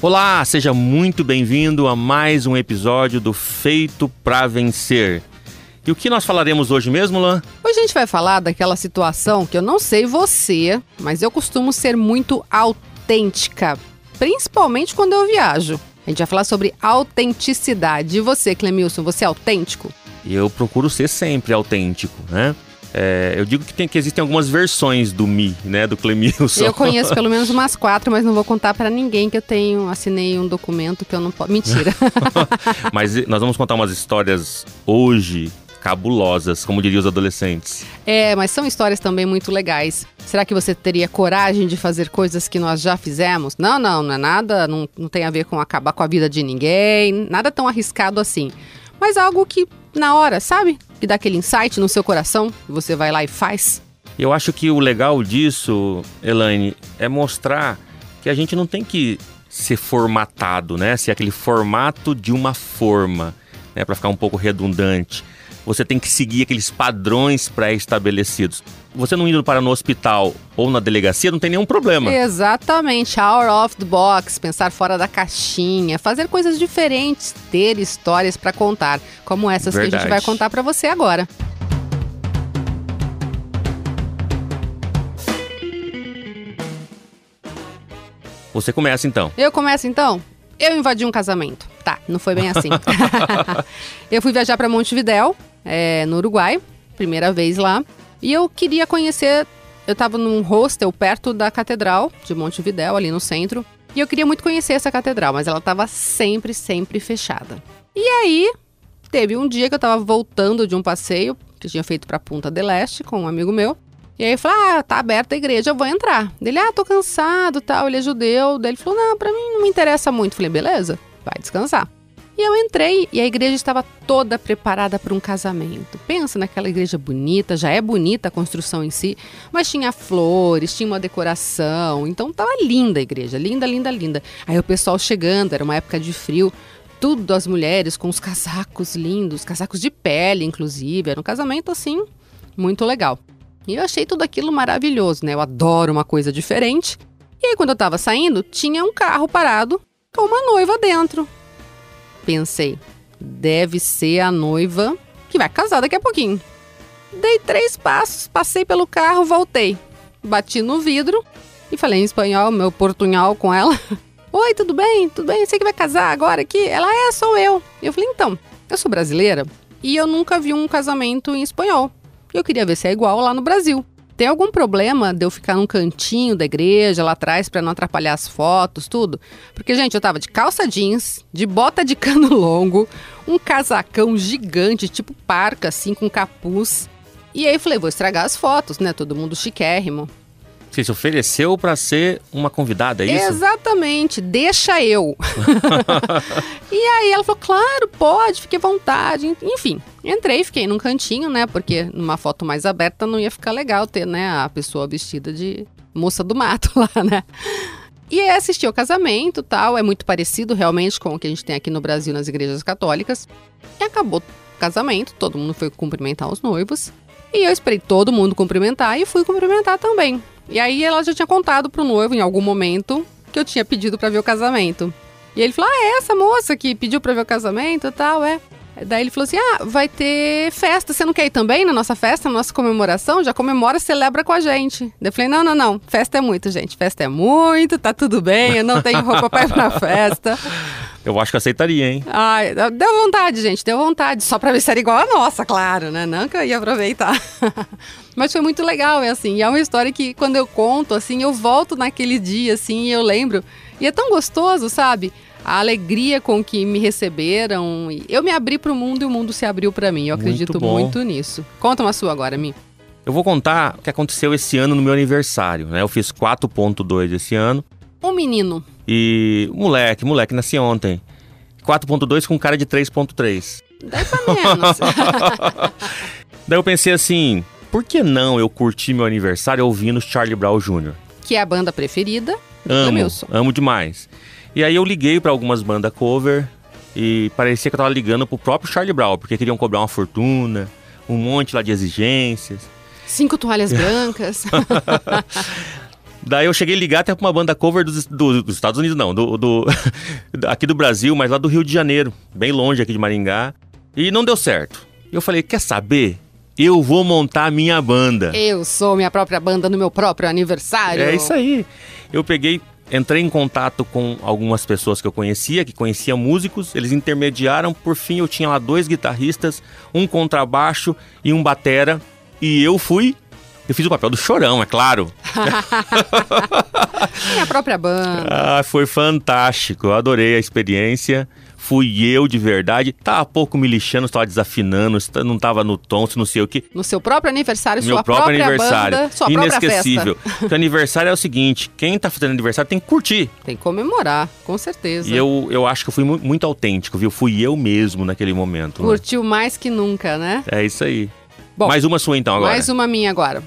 Olá, seja muito bem-vindo a mais um episódio do Feito para Vencer. E o que nós falaremos hoje mesmo, Lan? Hoje a gente vai falar daquela situação que eu não sei você, mas eu costumo ser muito autêntica, principalmente quando eu viajo. A gente vai falar sobre autenticidade. E você, Clemilson, você é autêntico? Eu procuro ser sempre autêntico, né? É, eu digo que, tem, que existem algumas versões do Mi, né, do Clemilson. Eu conheço pelo menos umas quatro, mas não vou contar para ninguém que eu tenho, assinei um documento que eu não posso. Mentira. mas nós vamos contar umas histórias hoje cabulosas, como diriam os adolescentes. É, mas são histórias também muito legais. Será que você teria coragem de fazer coisas que nós já fizemos? Não, não, não é nada, não, não tem a ver com acabar com a vida de ninguém, nada tão arriscado assim. Mas algo que, na hora, sabe? Que dá aquele insight no seu coração, você vai lá e faz. Eu acho que o legal disso, Elaine, é mostrar que a gente não tem que ser formatado, né? Ser aquele formato de uma forma, né? Para ficar um pouco redundante você tem que seguir aqueles padrões pré-estabelecidos. Você não indo para no hospital ou na delegacia não tem nenhum problema. Exatamente, out of the box, pensar fora da caixinha, fazer coisas diferentes, ter histórias para contar, como essas Verdade. que a gente vai contar para você agora. Você começa então. Eu começo então? Eu invadi um casamento. Tá, não foi bem assim. eu fui viajar para Montevidéu é, no Uruguai, primeira vez lá. E eu queria conhecer. Eu estava num hostel perto da catedral de Montevidéu, ali no centro. E eu queria muito conhecer essa catedral, mas ela estava sempre, sempre fechada. E aí, teve um dia que eu estava voltando de um passeio que eu tinha feito para Punta del Este com um amigo meu. E aí eu falei, ah, tá aberta a igreja, eu vou entrar. Ele, ah, tô cansado tal, ele é judeu. Daí ele falou, não, pra mim não me interessa muito. Eu falei, beleza, vai descansar. E eu entrei e a igreja estava toda preparada para um casamento. Pensa naquela igreja bonita, já é bonita a construção em si, mas tinha flores, tinha uma decoração, então estava linda a igreja, linda, linda, linda. Aí o pessoal chegando, era uma época de frio, tudo as mulheres com os casacos lindos, casacos de pele, inclusive. Era um casamento assim, muito legal. E eu achei tudo aquilo maravilhoso, né? Eu adoro uma coisa diferente. E aí, quando eu tava saindo, tinha um carro parado com uma noiva dentro pensei, deve ser a noiva que vai casar daqui a pouquinho. Dei três passos, passei pelo carro, voltei. Bati no vidro e falei em espanhol, meu portunhol com ela. Oi, tudo bem? Tudo bem? Você que vai casar agora aqui? Ela é, sou eu. Eu falei, então, eu sou brasileira e eu nunca vi um casamento em espanhol. Eu queria ver se é igual lá no Brasil. Tem algum problema de eu ficar num cantinho da igreja lá atrás para não atrapalhar as fotos, tudo? Porque, gente, eu tava de calça jeans, de bota de cano longo, um casacão gigante, tipo parca, assim, com capuz. E aí falei, vou estragar as fotos, né? Todo mundo chiquérrimo. Você se ofereceu para ser uma convidada, é isso? Exatamente, deixa eu. e aí ela falou, claro, pode, fique à vontade. Enfim, entrei, fiquei num cantinho, né? Porque numa foto mais aberta não ia ficar legal ter, né, a pessoa vestida de moça do mato lá, né? E aí assisti ao casamento tal, é muito parecido realmente com o que a gente tem aqui no Brasil nas igrejas católicas. E acabou o casamento, todo mundo foi cumprimentar os noivos. E eu esperei todo mundo cumprimentar e fui cumprimentar também. E aí ela já tinha contado pro noivo em algum momento que eu tinha pedido para ver o casamento. E ele falou: Ah, é essa moça que pediu pra ver o casamento e tal, é. Daí ele falou assim: Ah, vai ter festa. Você não quer ir também na nossa festa, na nossa comemoração? Já comemora, celebra com a gente. Daí eu falei: Não, não, não. Festa é muito, gente. Festa é muito, tá tudo bem. Eu não tenho roupa pra ir pra festa. Eu acho que aceitaria, hein? Ai, deu vontade, gente, deu vontade. Só pra ver se era igual a nossa, claro, né? Não que eu ia aproveitar. Mas foi muito legal, é assim. E é uma história que, quando eu conto, assim, eu volto naquele dia, assim, e eu lembro. E é tão gostoso, sabe? A alegria com que me receberam. Eu me abri para o mundo e o mundo se abriu para mim. Eu acredito muito, muito nisso. Conta uma sua agora, Mi. Eu vou contar o que aconteceu esse ano no meu aniversário, né? Eu fiz 4.2 esse ano. Um menino. E moleque, moleque, nasci ontem. 4.2 com cara de 3.3. Daí pra menos. Daí eu pensei assim, por que não eu curti meu aniversário ouvindo Charlie Brown Jr.? Que é a banda preferida do amo, amo demais. E aí eu liguei para algumas bandas cover e parecia que eu tava ligando pro próprio Charlie Brown, porque queriam cobrar uma fortuna, um monte lá de exigências. Cinco toalhas brancas. Daí eu cheguei a ligar até pra uma banda cover dos, do- dos Estados Unidos, não, do, do- aqui do Brasil, mas lá do Rio de Janeiro, bem longe aqui de Maringá. E não deu certo. Eu falei, quer saber? Eu vou montar a minha banda. Eu sou minha própria banda no meu próprio aniversário. É isso aí. Eu peguei, entrei em contato com algumas pessoas que eu conhecia, que conheciam músicos, eles intermediaram, por fim eu tinha lá dois guitarristas, um contrabaixo e um batera, e eu fui, eu fiz o papel do chorão, é claro. Minha própria banda. Ah, foi fantástico, eu adorei a experiência. Fui eu de verdade. Tava pouco me lixando, estava desafinando, não tava no tom, se não sei o que. No seu próprio aniversário, Meu sua próprio própria aniversário. banda, sua própria Inesquecível. festa. Porque aniversário é o seguinte: quem tá fazendo aniversário tem que curtir. Tem que comemorar, com certeza. E eu, eu acho que eu fui mu- muito autêntico, viu? Fui eu mesmo naquele momento. né? Curtiu mais que nunca, né? É isso aí. Bom, Mais uma sua então agora. Mais uma minha agora.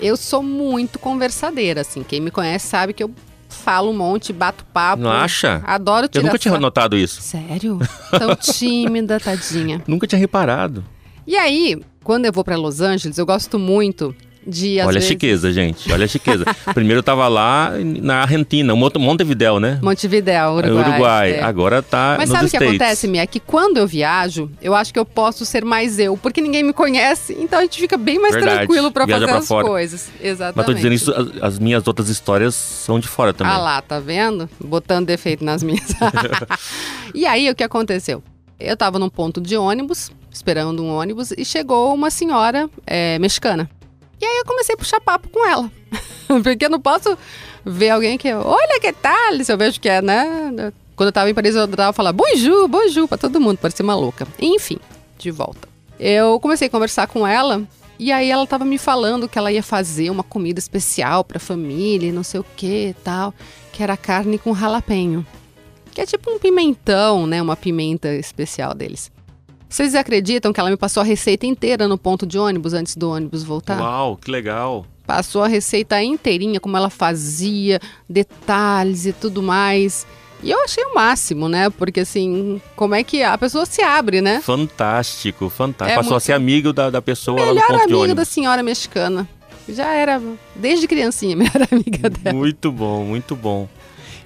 Eu sou muito conversadeira, assim. Quem me conhece sabe que eu falo um monte, bato papo. Não acha? Adoro Eu tirar nunca tinha notado isso. Sério? Tão tímida, tadinha. Nunca tinha reparado. E aí, quando eu vou pra Los Angeles, eu gosto muito de, Olha vezes... a chiqueza, gente. Olha a chiqueza. Primeiro eu tava lá na Argentina, Monte- Montevidéu, né? Montevidéu, Uruguai. Uruguai. é. Agora tá Mas sabe o que States. acontece, Mia? É que quando eu viajo, eu acho que eu posso ser mais eu, porque ninguém me conhece, então a gente fica bem mais Verdade. tranquilo pra Viaja fazer pra as fora. coisas. Exatamente. Mas tô dizendo isso, as, as minhas outras histórias são de fora também. Ah lá, tá vendo? Botando defeito nas minhas. e aí, o que aconteceu? Eu tava num ponto de ônibus, esperando um ônibus, e chegou uma senhora é, mexicana. E aí eu comecei a puxar papo com ela. Porque eu não posso ver alguém que, olha que tal, se eu vejo que é, né? Quando eu tava em Paris, eu tava falando bonjour, bonjour pra todo mundo, parecia uma louca. Enfim, de volta. Eu comecei a conversar com ela e aí ela tava me falando que ela ia fazer uma comida especial pra família, não sei o que e tal, que era carne com jalapeño. Que é tipo um pimentão, né? Uma pimenta especial deles. Vocês acreditam que ela me passou a receita inteira no ponto de ônibus antes do ônibus voltar? Uau, que legal. Passou a receita inteirinha, como ela fazia, detalhes e tudo mais. E eu achei o máximo, né? Porque assim, como é que a pessoa se abre, né? Fantástico, fantástico. É Passou muito- a ser amigo da, da pessoa lá no Melhor ponto de amiga ônibus. da senhora mexicana. Já era, desde criancinha, melhor amiga dela. Muito bom, muito bom.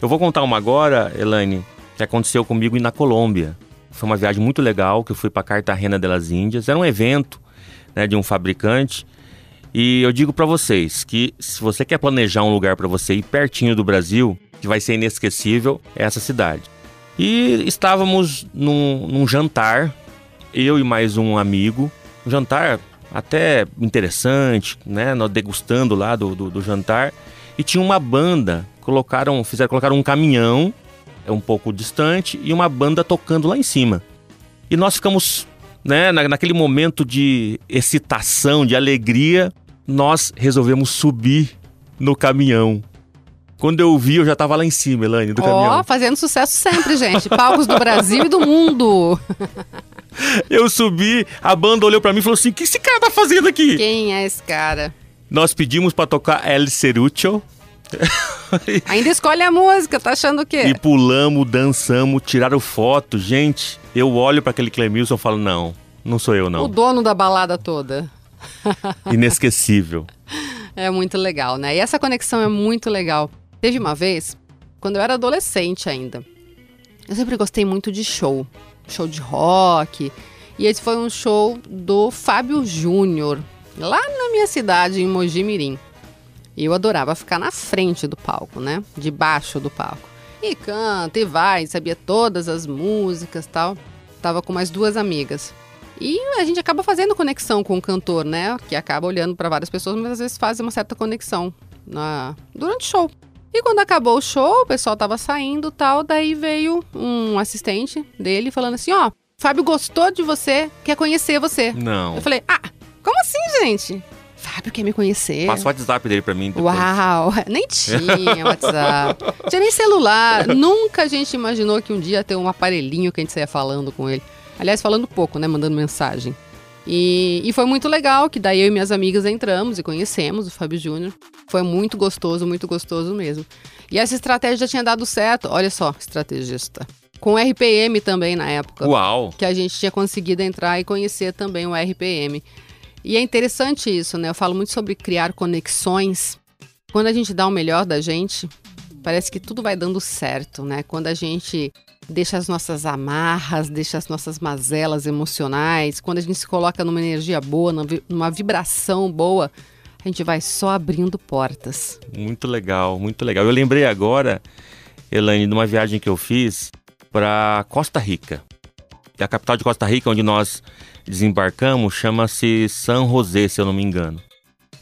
Eu vou contar uma agora, Elaine, que aconteceu comigo na Colômbia. Foi uma viagem muito legal, que eu fui para Cartagena de las Índias. Era um evento né, de um fabricante. E eu digo para vocês que se você quer planejar um lugar para você ir pertinho do Brasil, que vai ser inesquecível, é essa cidade. E estávamos num, num jantar, eu e mais um amigo. Um jantar até interessante, né? Nós degustando lá do, do, do jantar. E tinha uma banda, colocaram, fizeram colocar um caminhão, um pouco distante, e uma banda tocando lá em cima. E nós ficamos, né, na, naquele momento de excitação, de alegria, nós resolvemos subir no caminhão. Quando eu vi, eu já tava lá em cima, Elaine, do Ó, caminhão. fazendo sucesso sempre, gente. Palcos do Brasil e do mundo. Eu subi, a banda olhou pra mim e falou assim: o que esse cara tá fazendo aqui? Quem é esse cara? Nós pedimos pra tocar El Cerucho Ainda escolhe a música, tá achando o quê? e pulamos, dançamos, tiraram foto. Gente, eu olho pra aquele Clemilson e falo: não, não sou eu, O não. dono da balada toda. Inesquecível. É muito legal, né? E essa conexão é muito legal. Teve uma vez, quando eu era adolescente ainda, eu sempre gostei muito de show. Show de rock. E esse foi um show do Fábio Júnior, lá na minha cidade, em Mogi Mirim. E eu adorava ficar na frente do palco, né? Debaixo do palco. E canta, e vai, sabia todas as músicas tal. Tava com mais duas amigas. E a gente acaba fazendo conexão com o cantor, né? Que acaba olhando para várias pessoas, mas às vezes faz uma certa conexão na... durante o show. E quando acabou o show, o pessoal tava saindo tal, daí veio um assistente dele falando assim: ó, Fábio gostou de você, quer conhecer você. Não. Eu falei: ah, como assim, gente? Fábio quer me conhecer. Passa o WhatsApp dele pra mim depois. Uau, nem tinha WhatsApp. tinha nem celular. Nunca a gente imaginou que um dia ia ter um aparelhinho que a gente saia falando com ele. Aliás, falando pouco, né? Mandando mensagem. E, e foi muito legal que daí eu e minhas amigas entramos e conhecemos o Fábio Júnior. Foi muito gostoso, muito gostoso mesmo. E essa estratégia já tinha dado certo. Olha só, estrategista. Com o RPM também na época Uau. que a gente tinha conseguido entrar e conhecer também o RPM. E é interessante isso, né? Eu falo muito sobre criar conexões. Quando a gente dá o melhor da gente, parece que tudo vai dando certo, né? Quando a gente deixa as nossas amarras, deixa as nossas mazelas emocionais, quando a gente se coloca numa energia boa, numa vibração boa, a gente vai só abrindo portas. Muito legal, muito legal. Eu lembrei agora, Elaine, de uma viagem que eu fiz para Costa Rica. E a capital de Costa Rica, onde nós desembarcamos, chama-se San José, se eu não me engano.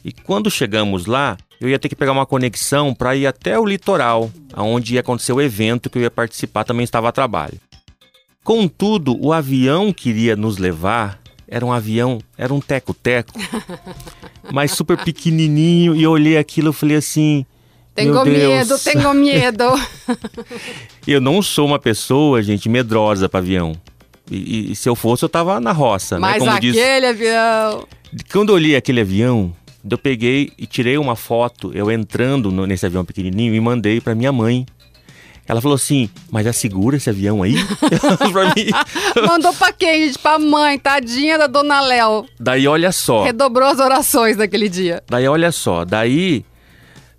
E quando chegamos lá, eu ia ter que pegar uma conexão para ir até o litoral, aonde ia acontecer o evento que eu ia participar, também estava a trabalho. Contudo, o avião que iria nos levar era um avião, era um teco-teco, mas super pequenininho, e eu olhei aquilo e falei assim, tenho medo, tenho medo. eu não sou uma pessoa, gente, medrosa para avião. E, e, se eu fosse, eu tava na roça, Mas né? Como aquele diz... avião. Quando eu olhei aquele avião, eu peguei e tirei uma foto, eu entrando no, nesse avião pequenininho e mandei para minha mãe. Ela falou assim, mas é seguro esse avião aí? pra. Mandou pra quem, gente? Pra mãe, tadinha da dona Léo. Daí olha só. Redobrou as orações naquele dia. Daí olha só, daí,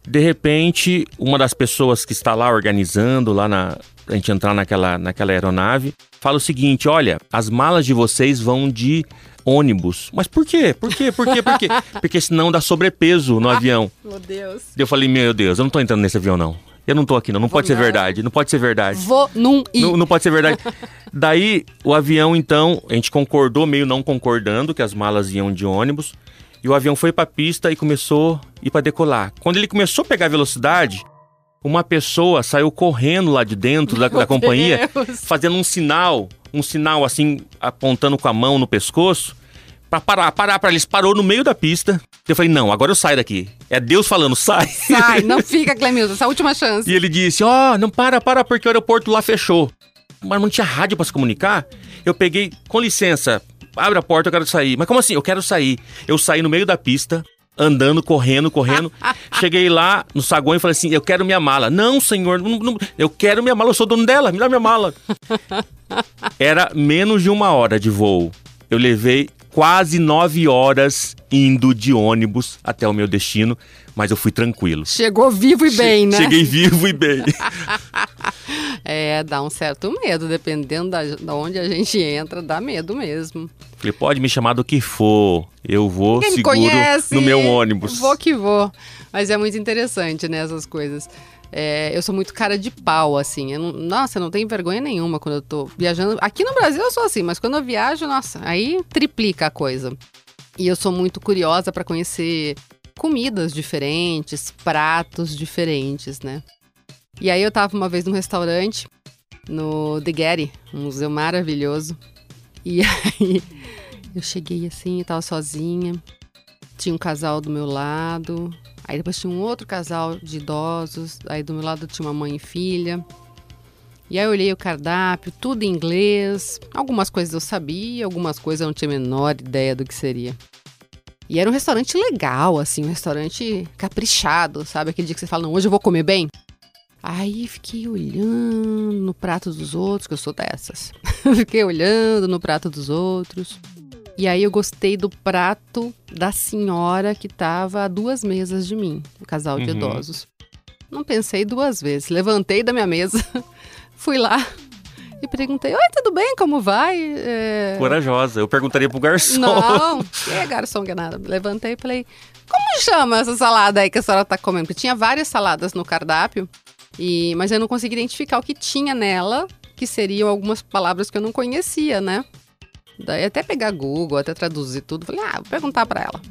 de repente, uma das pessoas que está lá organizando, lá na. A gente entrar naquela, naquela aeronave, fala o seguinte: olha, as malas de vocês vão de ônibus. Mas por quê? Por quê? Por quê? Por quê? Porque senão dá sobrepeso no avião. Meu Deus. Eu falei, meu Deus, eu não tô entrando nesse avião, não. Eu não tô aqui, não. Não Vou pode não. ser verdade. Não pode ser verdade. Vou num ir. Não, não pode ser verdade. Daí, o avião, então, a gente concordou, meio não concordando, que as malas iam de ônibus. E o avião foi pra pista e começou a ir pra decolar. Quando ele começou a pegar velocidade, uma pessoa saiu correndo lá de dentro da, da companhia, Deus. fazendo um sinal um sinal assim, apontando com a mão no pescoço, para parar, parar para eles. Parou no meio da pista. Eu falei, não, agora eu saio daqui. É Deus falando, sai. Sai, não fica, Clemilson, essa é a última chance. E ele disse, ó, oh, não para, para, porque o aeroporto lá fechou. Mas não tinha rádio para se comunicar. Eu peguei, com licença, abre a porta, eu quero sair. Mas como assim? Eu quero sair. Eu saí no meio da pista, andando, correndo, correndo. Cheguei lá no saguão e falei assim: Eu quero minha mala. Não, senhor, não, não, eu quero minha mala, eu sou dono dela, me dá minha mala. Era menos de uma hora de voo. Eu levei quase nove horas indo de ônibus até o meu destino, mas eu fui tranquilo. Chegou vivo e bem, né? Cheguei vivo e bem. é, dá um certo medo, dependendo da, da onde a gente entra, dá medo mesmo. Falei, pode me chamar do que for, eu vou Quem seguro conhece, no meu ônibus. Vou que vou. Mas é muito interessante, né, essas coisas. É, eu sou muito cara de pau, assim. Eu não, nossa, eu não tenho vergonha nenhuma quando eu tô viajando. Aqui no Brasil eu sou assim, mas quando eu viajo, nossa, aí triplica a coisa. E eu sou muito curiosa para conhecer comidas diferentes, pratos diferentes, né? E aí eu tava uma vez num restaurante no The Getty, um museu maravilhoso. E aí eu cheguei assim, tava sozinha. Tinha um casal do meu lado, Aí depois tinha um outro casal de idosos, aí do meu lado tinha uma mãe e filha. E aí eu olhei o cardápio, tudo em inglês. Algumas coisas eu sabia, algumas coisas eu não tinha a menor ideia do que seria. E era um restaurante legal, assim, um restaurante caprichado, sabe? Aquele dia que você fala, não, hoje eu vou comer bem. Aí fiquei olhando no prato dos outros, que eu sou dessas. fiquei olhando no prato dos outros. E aí eu gostei do prato da senhora que estava a duas mesas de mim, o casal de uhum. idosos. Não pensei duas vezes. Levantei da minha mesa, fui lá e perguntei: Oi, tudo bem? Como vai? É... Corajosa. Eu perguntaria pro garçom. Não, que é garçom que nada. Levantei e falei: Como chama essa salada aí que a senhora tá comendo? Porque tinha várias saladas no cardápio, e mas eu não consegui identificar o que tinha nela, que seriam algumas palavras que eu não conhecia, né? Daí até pegar Google, até traduzir tudo. Falei, ah, vou perguntar para ela.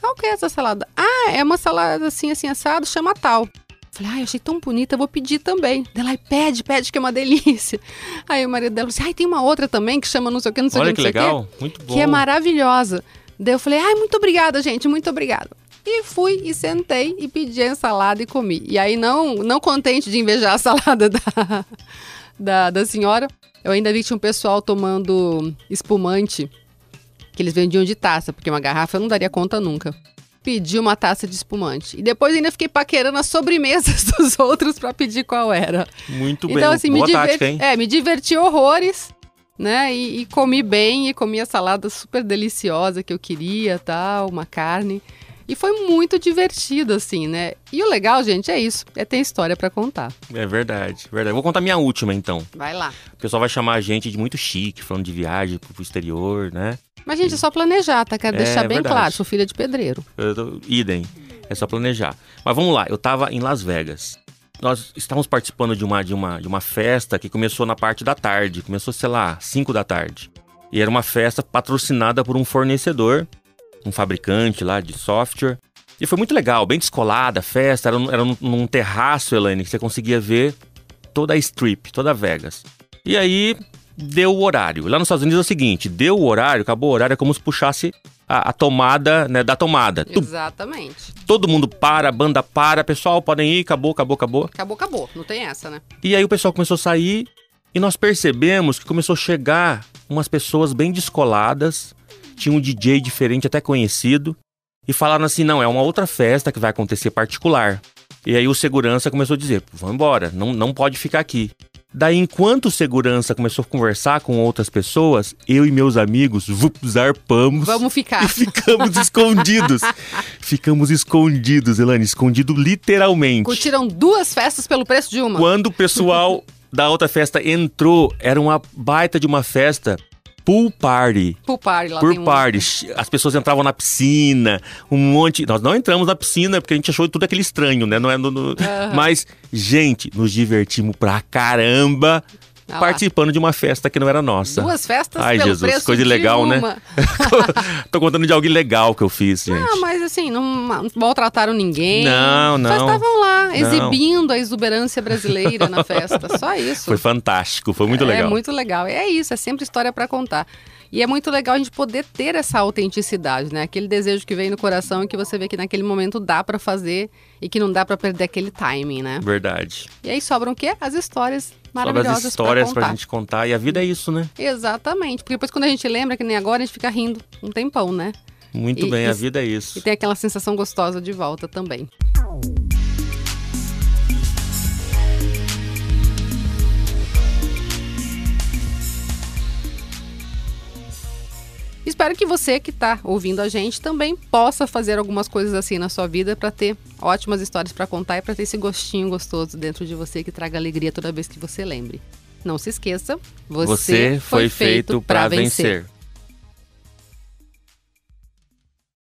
Qual que é essa salada? Ah, é uma salada assim, assim, assado, chama tal. Falei, ai, achei tão bonita, vou pedir também. Ela, pede, pede, que é uma delícia. Aí o marido dela disse, ai, tem uma outra também que chama não sei o que, não sei o que, que legal, muito bom. Que é maravilhosa. Daí eu falei, ai, muito obrigada, gente, muito obrigada. E fui e sentei e pedi a ensalada e comi. E aí, não, não contente de invejar a salada da, da, da senhora, eu ainda vi que tinha um pessoal tomando espumante que eles vendiam de taça, porque uma garrafa eu não daria conta nunca. Pedi uma taça de espumante. E depois ainda fiquei paquerando as sobremesas dos outros para pedir qual era. Muito bem. Então, assim, Boa me, tática, diverti, é, me diverti horrores, né? E, e, comi bem, e comi a salada super deliciosa que eu queria, tal, uma carne. E foi muito divertido, assim, né? E o legal, gente, é isso. É ter história para contar. É verdade, verdade. Vou contar minha última, então. Vai lá. O pessoal vai chamar a gente de muito chique, falando de viagem pro exterior, né? Mas, gente, é só planejar, tá? Quero É, deixar bem verdade. claro, sou filha de pedreiro. Tô- idem. É só planejar. Mas vamos lá, eu tava em Las Vegas. Nós estávamos participando de uma, de uma, de uma festa que começou na parte da tarde. Começou, sei lá, 5 da tarde. E era uma festa patrocinada por um fornecedor, um fabricante lá de software. E foi muito legal, bem descolada a festa. Era, num- era num, num terraço, Elaine, que você conseguia ver toda a strip, toda Vegas. E aí deu o horário. Lá nos Estados Unidos é o seguinte: deu o horário, acabou o horário, é como se puxasse a, a tomada né, da tomada. Exatamente. todo mundo para, a banda para, pessoal, podem ir, acabou, acabou, acabou. Acabou, acabou. Não tem essa, né? E aí o pessoal começou a sair e nós percebemos que começou a chegar umas pessoas bem descoladas, tinha um DJ diferente, até conhecido, e falaram assim: não, é uma outra festa que vai acontecer particular. E aí o segurança começou a dizer: vamos embora, não, não pode ficar aqui. Daí, enquanto o segurança começou a conversar com outras pessoas, eu e meus amigos vup, zarpamos Vamos e ficar. ficamos escondidos. Ficamos escondidos, Elane, escondido literalmente. Curtiram duas festas pelo preço de uma. Quando o pessoal da outra festa entrou, era uma baita de uma festa. Pool party. Pool party lá Pool tem um... party. As pessoas entravam na piscina, um monte. Nós não entramos na piscina porque a gente achou tudo aquele estranho, né? Não é no- no- Mas, gente, nos divertimos pra caramba Ah lá. participando de uma festa que não era nossa. Duas festas Ai, pelo Jesus, preço coisa de legal, né? uma. Tô contando de algo legal que eu fiz, gente. Ah, mas assim, não maltrataram ninguém. Não, não. Só estavam lá, Não. exibindo a exuberância brasileira na festa. Só isso. Foi fantástico, foi muito legal. É muito legal. É isso, é sempre história pra contar. E é muito legal a gente poder ter essa autenticidade, né? Aquele desejo que vem no coração e que você vê que naquele momento dá pra fazer e que não dá pra perder aquele timing, né? Verdade. E aí sobram o quê? As histórias Sobre maravilhosas as histórias pra pra, gente contar. E a vida é isso, né? Exatamente. Porque depois quando a gente lembra, que nem agora, a gente fica rindo um tempão, né? Muito E- bem, e- a vida é isso. E tem aquela sensação gostosa de volta também. Espero que você que está ouvindo a gente também possa fazer algumas coisas assim na sua vida para ter ótimas histórias para contar e para ter esse gostinho gostoso dentro de você que traga alegria toda vez que você lembre. Não se esqueça, você, Você foi feito pra vencer.